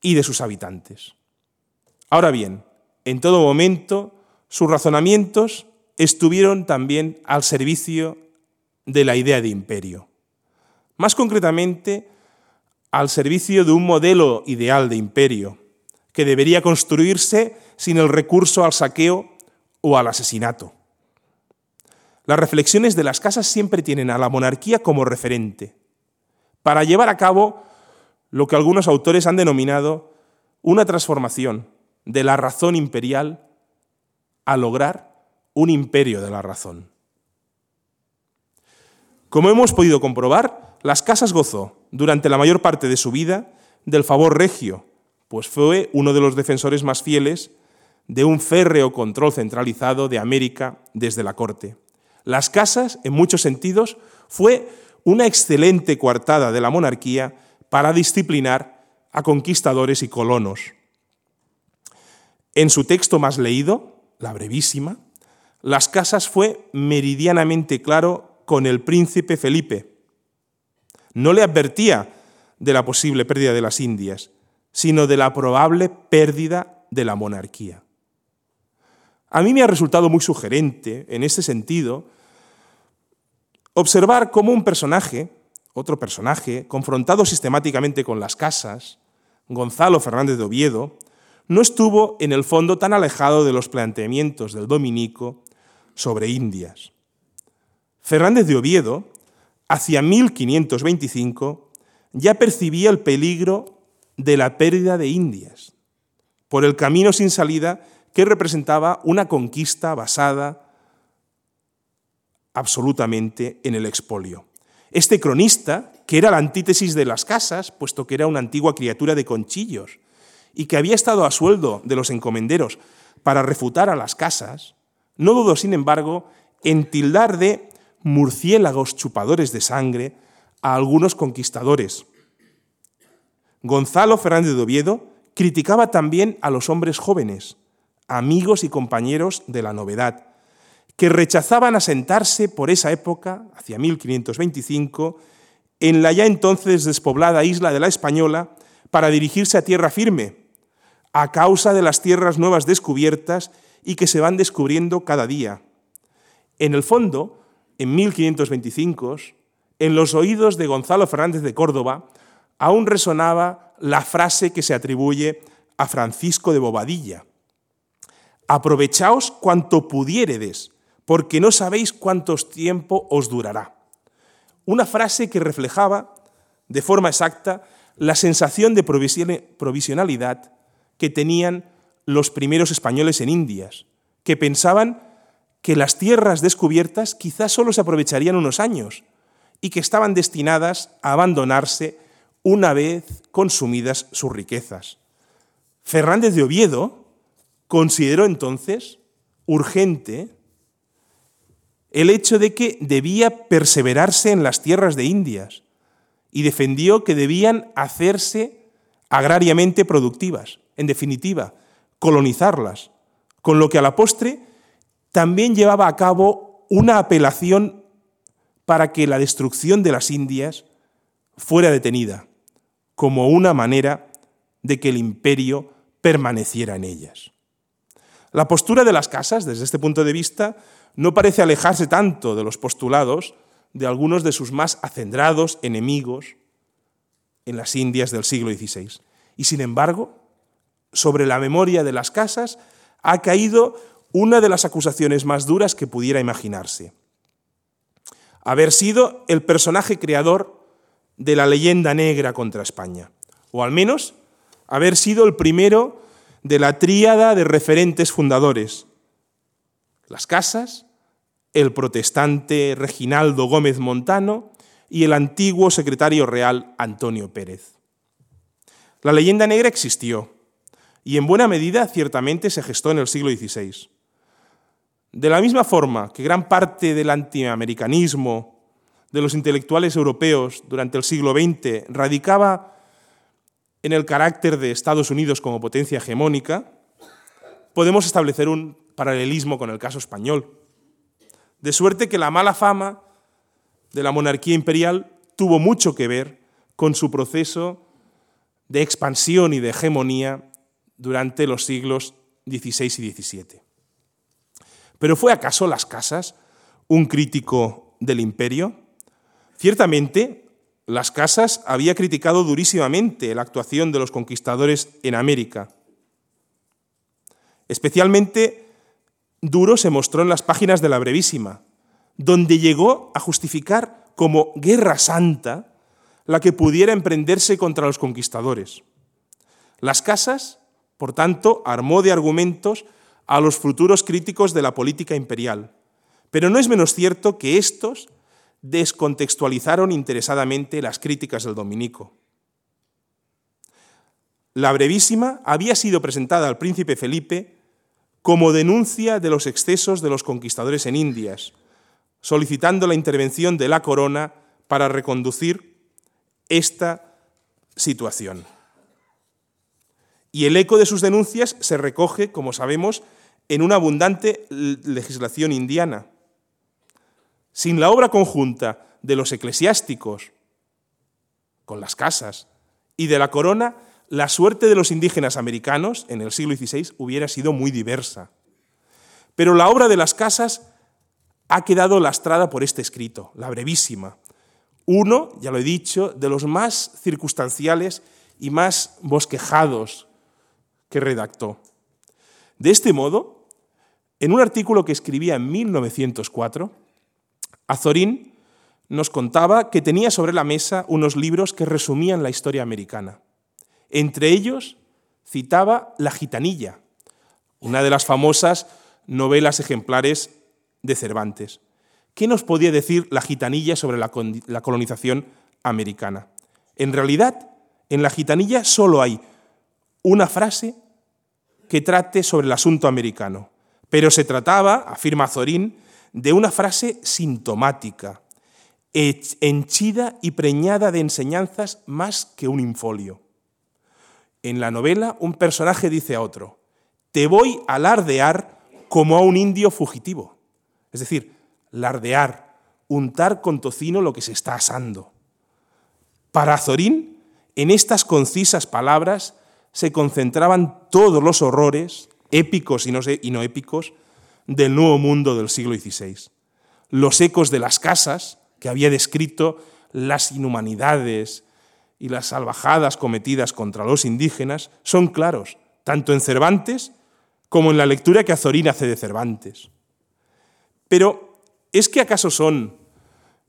y de sus habitantes. Ahora bien, en todo momento sus razonamientos estuvieron también al servicio de la idea de imperio. Más concretamente, al servicio de un modelo ideal de imperio, que debería construirse sin el recurso al saqueo o al asesinato. Las reflexiones de las casas siempre tienen a la monarquía como referente, para llevar a cabo lo que algunos autores han denominado una transformación de la razón imperial a lograr un imperio de la razón. Como hemos podido comprobar, las casas gozó durante la mayor parte de su vida del favor regio, pues fue uno de los defensores más fieles de un férreo control centralizado de América desde la corte. Las casas, en muchos sentidos, fue una excelente coartada de la monarquía para disciplinar a conquistadores y colonos. En su texto más leído, la brevísima, Las Casas fue meridianamente claro con el príncipe Felipe. No le advertía de la posible pérdida de las Indias, sino de la probable pérdida de la monarquía. A mí me ha resultado muy sugerente, en ese sentido, observar cómo un personaje, otro personaje, confrontado sistemáticamente con las casas, Gonzalo Fernández de Oviedo, no estuvo en el fondo tan alejado de los planteamientos del dominico sobre Indias. Fernández de Oviedo, hacia 1525, ya percibía el peligro de la pérdida de Indias, por el camino sin salida que representaba una conquista basada absolutamente en el expolio. Este cronista, que era la antítesis de las casas, puesto que era una antigua criatura de conchillos, y que había estado a sueldo de los encomenderos para refutar a las casas, no dudó, sin embargo, en tildar de murciélagos chupadores de sangre a algunos conquistadores. Gonzalo Fernández de Oviedo criticaba también a los hombres jóvenes, amigos y compañeros de la novedad, que rechazaban asentarse por esa época, hacia 1525, en la ya entonces despoblada isla de la Española para dirigirse a tierra firme, a causa de las tierras nuevas descubiertas y que se van descubriendo cada día. En el fondo, en 1525, en los oídos de Gonzalo Fernández de Córdoba, aún resonaba la frase que se atribuye a Francisco de Bobadilla, aprovechaos cuanto pudiéredes, porque no sabéis cuántos tiempo os durará. Una frase que reflejaba de forma exacta la sensación de provisionalidad que tenían los primeros españoles en Indias, que pensaban que las tierras descubiertas quizás solo se aprovecharían unos años y que estaban destinadas a abandonarse una vez consumidas sus riquezas. Fernández de Oviedo, consideró entonces urgente el hecho de que debía perseverarse en las tierras de Indias y defendió que debían hacerse agrariamente productivas, en definitiva, colonizarlas, con lo que a la postre también llevaba a cabo una apelación para que la destrucción de las Indias fuera detenida, como una manera de que el imperio permaneciera en ellas. La postura de las casas, desde este punto de vista, no parece alejarse tanto de los postulados de algunos de sus más acendrados enemigos en las Indias del siglo XVI. Y sin embargo, sobre la memoria de las casas ha caído una de las acusaciones más duras que pudiera imaginarse. Haber sido el personaje creador de la leyenda negra contra España, o al menos haber sido el primero de la tríada de referentes fundadores, las casas, el protestante Reginaldo Gómez Montano y el antiguo secretario real Antonio Pérez. La leyenda negra existió y en buena medida ciertamente se gestó en el siglo XVI. De la misma forma que gran parte del antiamericanismo de los intelectuales europeos durante el siglo XX radicaba en el carácter de Estados Unidos como potencia hegemónica, podemos establecer un paralelismo con el caso español. De suerte que la mala fama de la monarquía imperial tuvo mucho que ver con su proceso de expansión y de hegemonía durante los siglos XVI y XVII. ¿Pero fue acaso Las Casas un crítico del imperio? Ciertamente, Las Casas había criticado durísimamente la actuación de los conquistadores en América. Especialmente duro se mostró en las páginas de la Brevísima, donde llegó a justificar como guerra santa la que pudiera emprenderse contra los conquistadores. Las Casas, por tanto, armó de argumentos a los futuros críticos de la política imperial, pero no es menos cierto que estos descontextualizaron interesadamente las críticas del dominico. La brevísima había sido presentada al príncipe Felipe como denuncia de los excesos de los conquistadores en Indias, solicitando la intervención de la corona para reconducir esta situación. Y el eco de sus denuncias se recoge, como sabemos, en una abundante legislación indiana. Sin la obra conjunta de los eclesiásticos, con las casas, y de la corona, la suerte de los indígenas americanos en el siglo XVI hubiera sido muy diversa. Pero la obra de las casas ha quedado lastrada por este escrito, la brevísima. Uno, ya lo he dicho, de los más circunstanciales y más bosquejados que redactó. De este modo, en un artículo que escribía en 1904, Azorín nos contaba que tenía sobre la mesa unos libros que resumían la historia americana. Entre ellos citaba La Gitanilla, una de las famosas novelas ejemplares de Cervantes. ¿Qué nos podía decir La Gitanilla sobre la colonización americana? En realidad, en La Gitanilla solo hay una frase que trate sobre el asunto americano, pero se trataba, afirma Zorín, de una frase sintomática, henchida y preñada de enseñanzas más que un infolio. En la novela, un personaje dice a otro, te voy a lardear como a un indio fugitivo. Es decir, lardear, untar con tocino lo que se está asando. Para Zorín, en estas concisas palabras se concentraban todos los horrores, épicos y no, y no épicos, del nuevo mundo del siglo XVI. Los ecos de las casas, que había descrito las inhumanidades, y las salvajadas cometidas contra los indígenas son claros, tanto en Cervantes como en la lectura que Azorín hace de Cervantes. Pero, ¿es que acaso son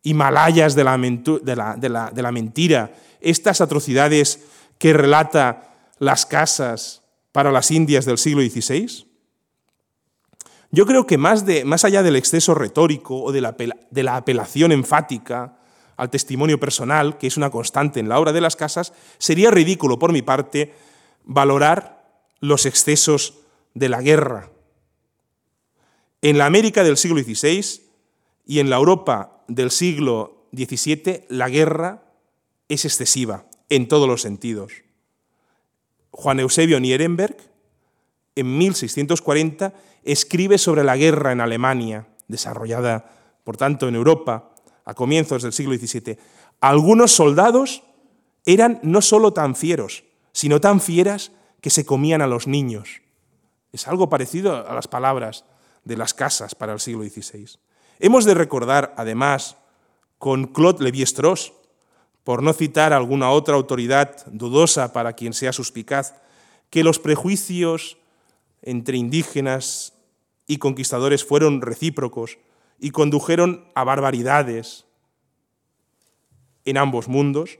Himalayas de la, de la mentira estas atrocidades que relata las casas para las Indias del siglo XVI? Yo creo que más, de, más allá del exceso retórico o de la, de la apelación enfática al testimonio personal, que es una constante en la obra de las casas, sería ridículo por mi parte valorar los excesos de la guerra. En la América del siglo XVI y en la Europa del siglo XVII, la guerra es excesiva en todos los sentidos. Juan Eusebio Nierenberg, en 1640, escribe sobre la guerra en Alemania, desarrollada, por tanto, en Europa, a comienzos del siglo XVII, algunos soldados eran no solo tan fieros, sino tan fieras que se comían a los niños. Es algo parecido a las palabras de las casas para el siglo XVI. Hemos de recordar, además, con Claude Lévi-Strauss, por no citar alguna otra autoridad dudosa para quien sea suspicaz, que los prejuicios entre indígenas y conquistadores fueron recíprocos y condujeron a barbaridades en ambos mundos,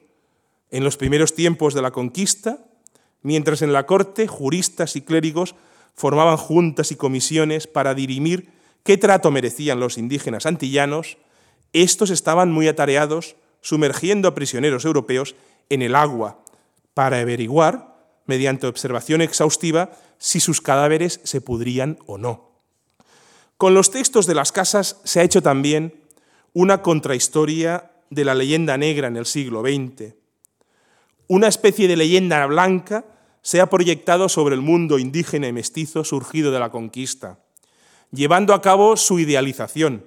en los primeros tiempos de la conquista, mientras en la corte juristas y clérigos formaban juntas y comisiones para dirimir qué trato merecían los indígenas antillanos, estos estaban muy atareados sumergiendo a prisioneros europeos en el agua para averiguar, mediante observación exhaustiva, si sus cadáveres se pudrían o no. Con los textos de las casas se ha hecho también una contrahistoria de la leyenda negra en el siglo XX. Una especie de leyenda blanca se ha proyectado sobre el mundo indígena y mestizo surgido de la conquista, llevando a cabo su idealización,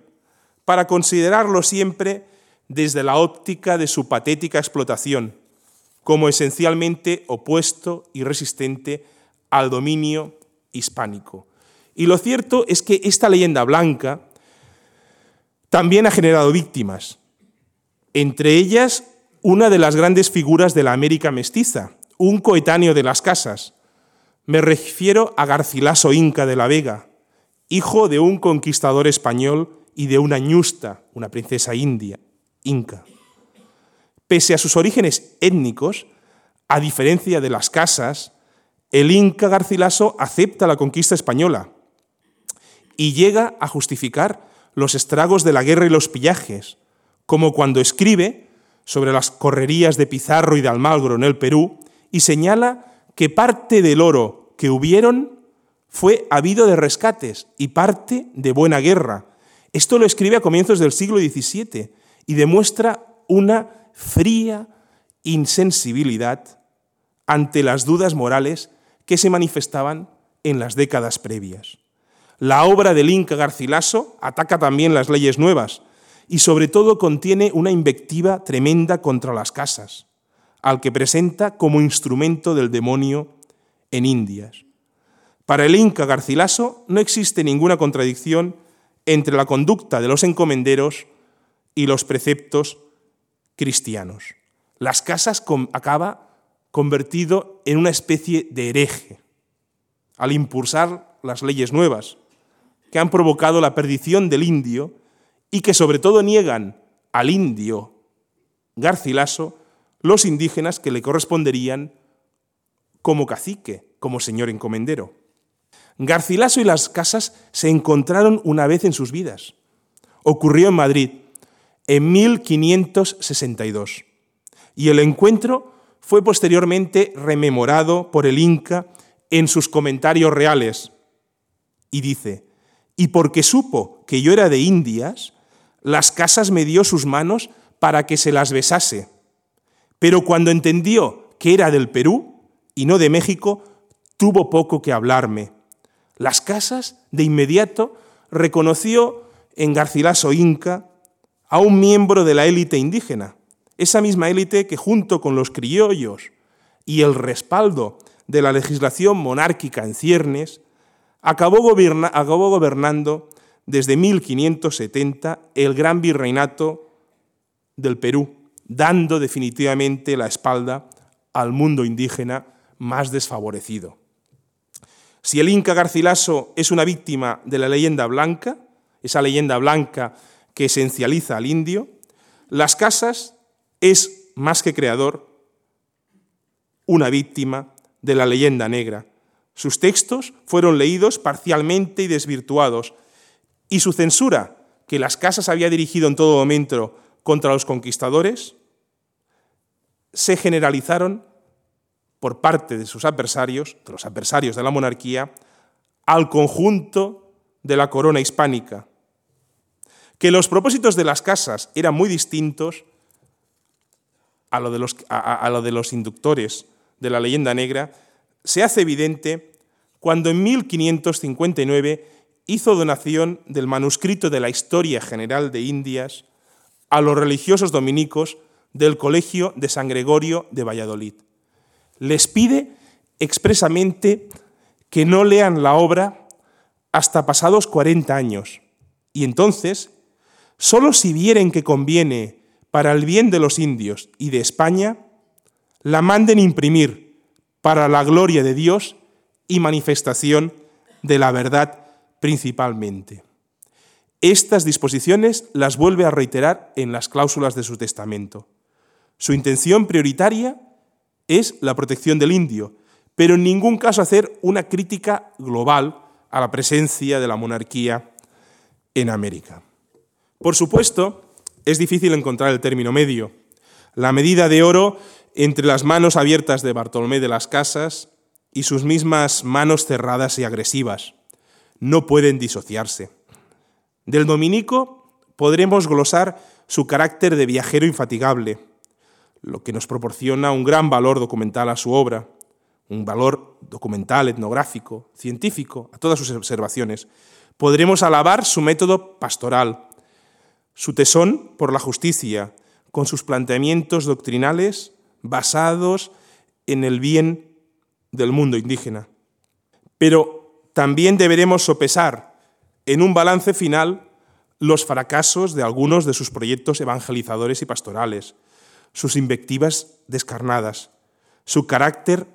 para considerarlo siempre desde la óptica de su patética explotación, como esencialmente opuesto y resistente al dominio hispánico. Y lo cierto es que esta leyenda blanca también ha generado víctimas, entre ellas una de las grandes figuras de la América mestiza, un coetáneo de las casas. Me refiero a Garcilaso Inca de la Vega, hijo de un conquistador español y de una ñusta, una princesa india, inca. Pese a sus orígenes étnicos, a diferencia de las casas, el inca Garcilaso acepta la conquista española y llega a justificar los estragos de la guerra y los pillajes, como cuando escribe sobre las correrías de Pizarro y de Almagro en el Perú y señala que parte del oro que hubieron fue habido de rescates y parte de buena guerra. Esto lo escribe a comienzos del siglo XVII y demuestra una fría insensibilidad ante las dudas morales que se manifestaban en las décadas previas. La obra del Inca Garcilaso ataca también las leyes nuevas y sobre todo contiene una invectiva tremenda contra las casas, al que presenta como instrumento del demonio en Indias. Para el Inca Garcilaso no existe ninguna contradicción entre la conducta de los encomenderos y los preceptos cristianos. Las casas acaba convertido en una especie de hereje al impulsar las leyes nuevas que han provocado la perdición del indio y que sobre todo niegan al indio Garcilaso los indígenas que le corresponderían como cacique, como señor encomendero. Garcilaso y las casas se encontraron una vez en sus vidas. Ocurrió en Madrid en 1562 y el encuentro fue posteriormente rememorado por el Inca en sus comentarios reales y dice, y porque supo que yo era de Indias, las casas me dio sus manos para que se las besase. Pero cuando entendió que era del Perú y no de México, tuvo poco que hablarme. Las casas, de inmediato, reconoció en Garcilaso Inca a un miembro de la élite indígena, esa misma élite que junto con los criollos y el respaldo de la legislación monárquica en ciernes, acabó, gobernando desde 1570 el gran virreinato del Perú, dando definitivamente la espalda al mundo indígena más desfavorecido. Si el Inca Garcilaso es una víctima de la leyenda blanca, esa leyenda blanca que esencializa al indio, las casas es, más que creador, una víctima de la leyenda negra. Sus textos fueron leídos parcialmente y desvirtuados, y su censura, que las casas había dirigido en todo momento contra los conquistadores, se generalizaron por parte de sus adversarios, de los adversarios de la monarquía, al conjunto de la corona hispánica. Que los propósitos de las casas eran muy distintos a lo de los, a, lo de los inductores de la leyenda negra, se hace evidente cuando en 1559 hizo donación del manuscrito de la Historia General de Indias a los religiosos dominicos del Colegio de San Gregorio de Valladolid. Les pide expresamente que no lean la obra hasta pasados 40 años, y entonces, solo si vieren que conviene para el bien de los indios y de España, la manden imprimir para la gloria de Dios y manifestación de la verdad principalmente. Estas disposiciones las vuelve a reiterar en las cláusulas de su testamento. Su intención prioritaria es la protección del indio, pero en ningún caso hacer una crítica global a la presencia de la monarquía en América. Por supuesto, es difícil encontrar el término medio. La medida de oro entre las manos abiertas de Bartolomé de las Casas y sus mismas manos cerradas y agresivas. No pueden disociarse. Del dominico podremos glosar su carácter de viajero infatigable, lo que nos proporciona un gran valor documental a su obra, un valor documental, etnográfico, científico, a todas sus observaciones. Podremos alabar su método pastoral, su tesón por la justicia, con sus planteamientos doctrinales basados en el bien del mundo indígena. Pero también deberemos sopesar en un balance final los fracasos de algunos de sus proyectos evangelizadores y pastorales, sus invectivas descarnadas, su carácter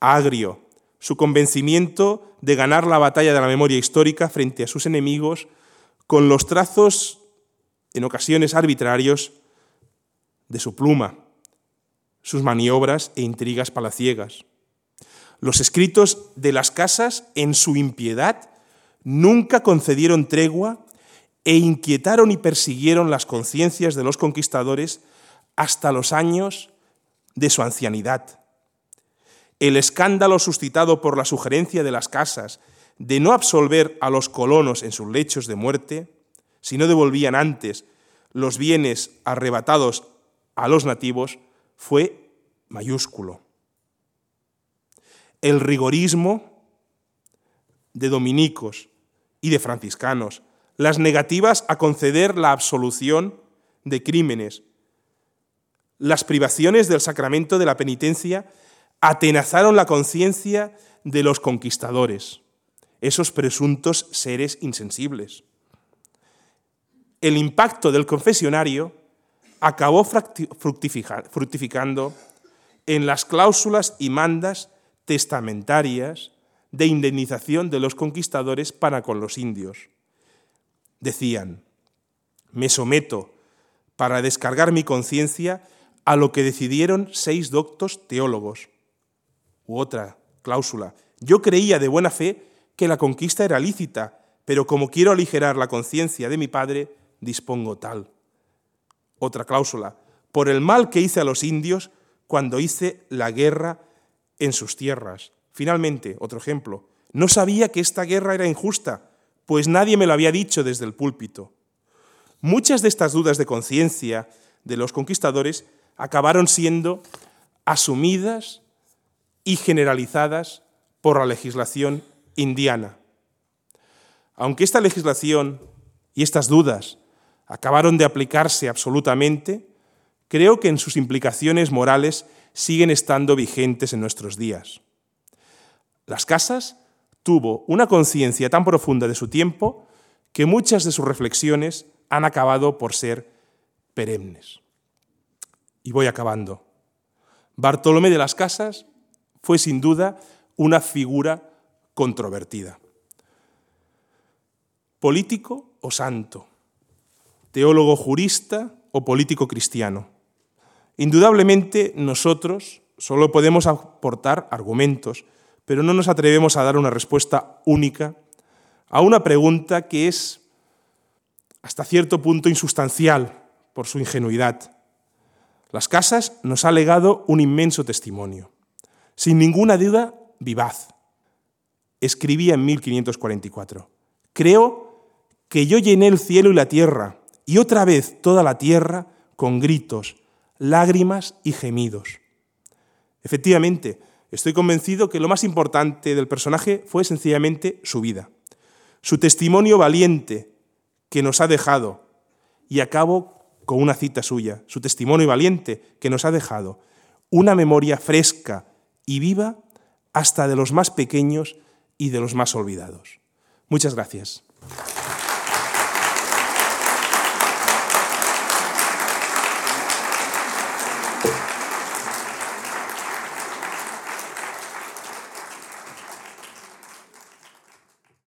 agrio, su convencimiento de ganar la batalla de la memoria histórica frente a sus enemigos con los trazos, en ocasiones arbitrarios, de su pluma, sus maniobras e intrigas palaciegas. Los escritos de las casas, en su impiedad, nunca concedieron tregua e inquietaron y persiguieron las conciencias de los conquistadores hasta los años de su ancianidad. El escándalo suscitado por la sugerencia de las casas de no absolver a los colonos en sus lechos de muerte, si no devolvían antes los bienes arrebatados a los nativos, fue mayúsculo. El rigorismo de dominicos y de franciscanos, las negativas a conceder la absolución de crímenes, las privaciones del sacramento de la penitencia atenazaron la conciencia de los conquistadores, esos presuntos seres insensibles. El impacto del confesionario acabó fructificando en las cláusulas y mandas testamentarias de indemnización de los conquistadores para con los indios. Decían, me someto para descargar mi conciencia a lo que decidieron seis doctos teólogos. U otra cláusula, yo creía de buena fe que la conquista era lícita, pero como quiero aligerar la conciencia de mi padre, dispongo tal otra cláusula, por el mal que hice a los indios cuando hice la guerra en sus tierras. Finalmente, otro ejemplo, no sabía que esta guerra era injusta, pues nadie me lo había dicho desde el púlpito. Muchas de estas dudas de conciencia de los conquistadores acabaron siendo asumidas y generalizadas por la legislación indiana. Aunque esta legislación y estas dudas acabaron de aplicarse absolutamente, creo que en sus implicaciones morales siguen estando vigentes en nuestros días. Las casas tuvo una conciencia tan profunda de su tiempo que muchas de sus reflexiones han acabado por ser perennes. Y voy acabando. Bartolomé de las Casas fue sin duda una figura controvertida. Político o santo, teólogo jurista o político cristiano. Indudablemente nosotros solo podemos aportar argumentos, pero no nos atrevemos a dar una respuesta única a una pregunta que es hasta cierto punto insustancial por su ingenuidad. Las casas nos ha legado un inmenso testimonio, sin ninguna duda vivaz. Escribía en 1544, creo que yo llené el cielo y la tierra y otra vez toda la tierra con gritos, lágrimas y gemidos. Efectivamente, estoy convencido que lo más importante del personaje fue sencillamente su vida, su testimonio valiente que nos ha dejado, y acabo con una cita suya, su testimonio valiente que nos ha dejado, una memoria fresca y viva hasta de los más pequeños y de los más olvidados. Muchas gracias.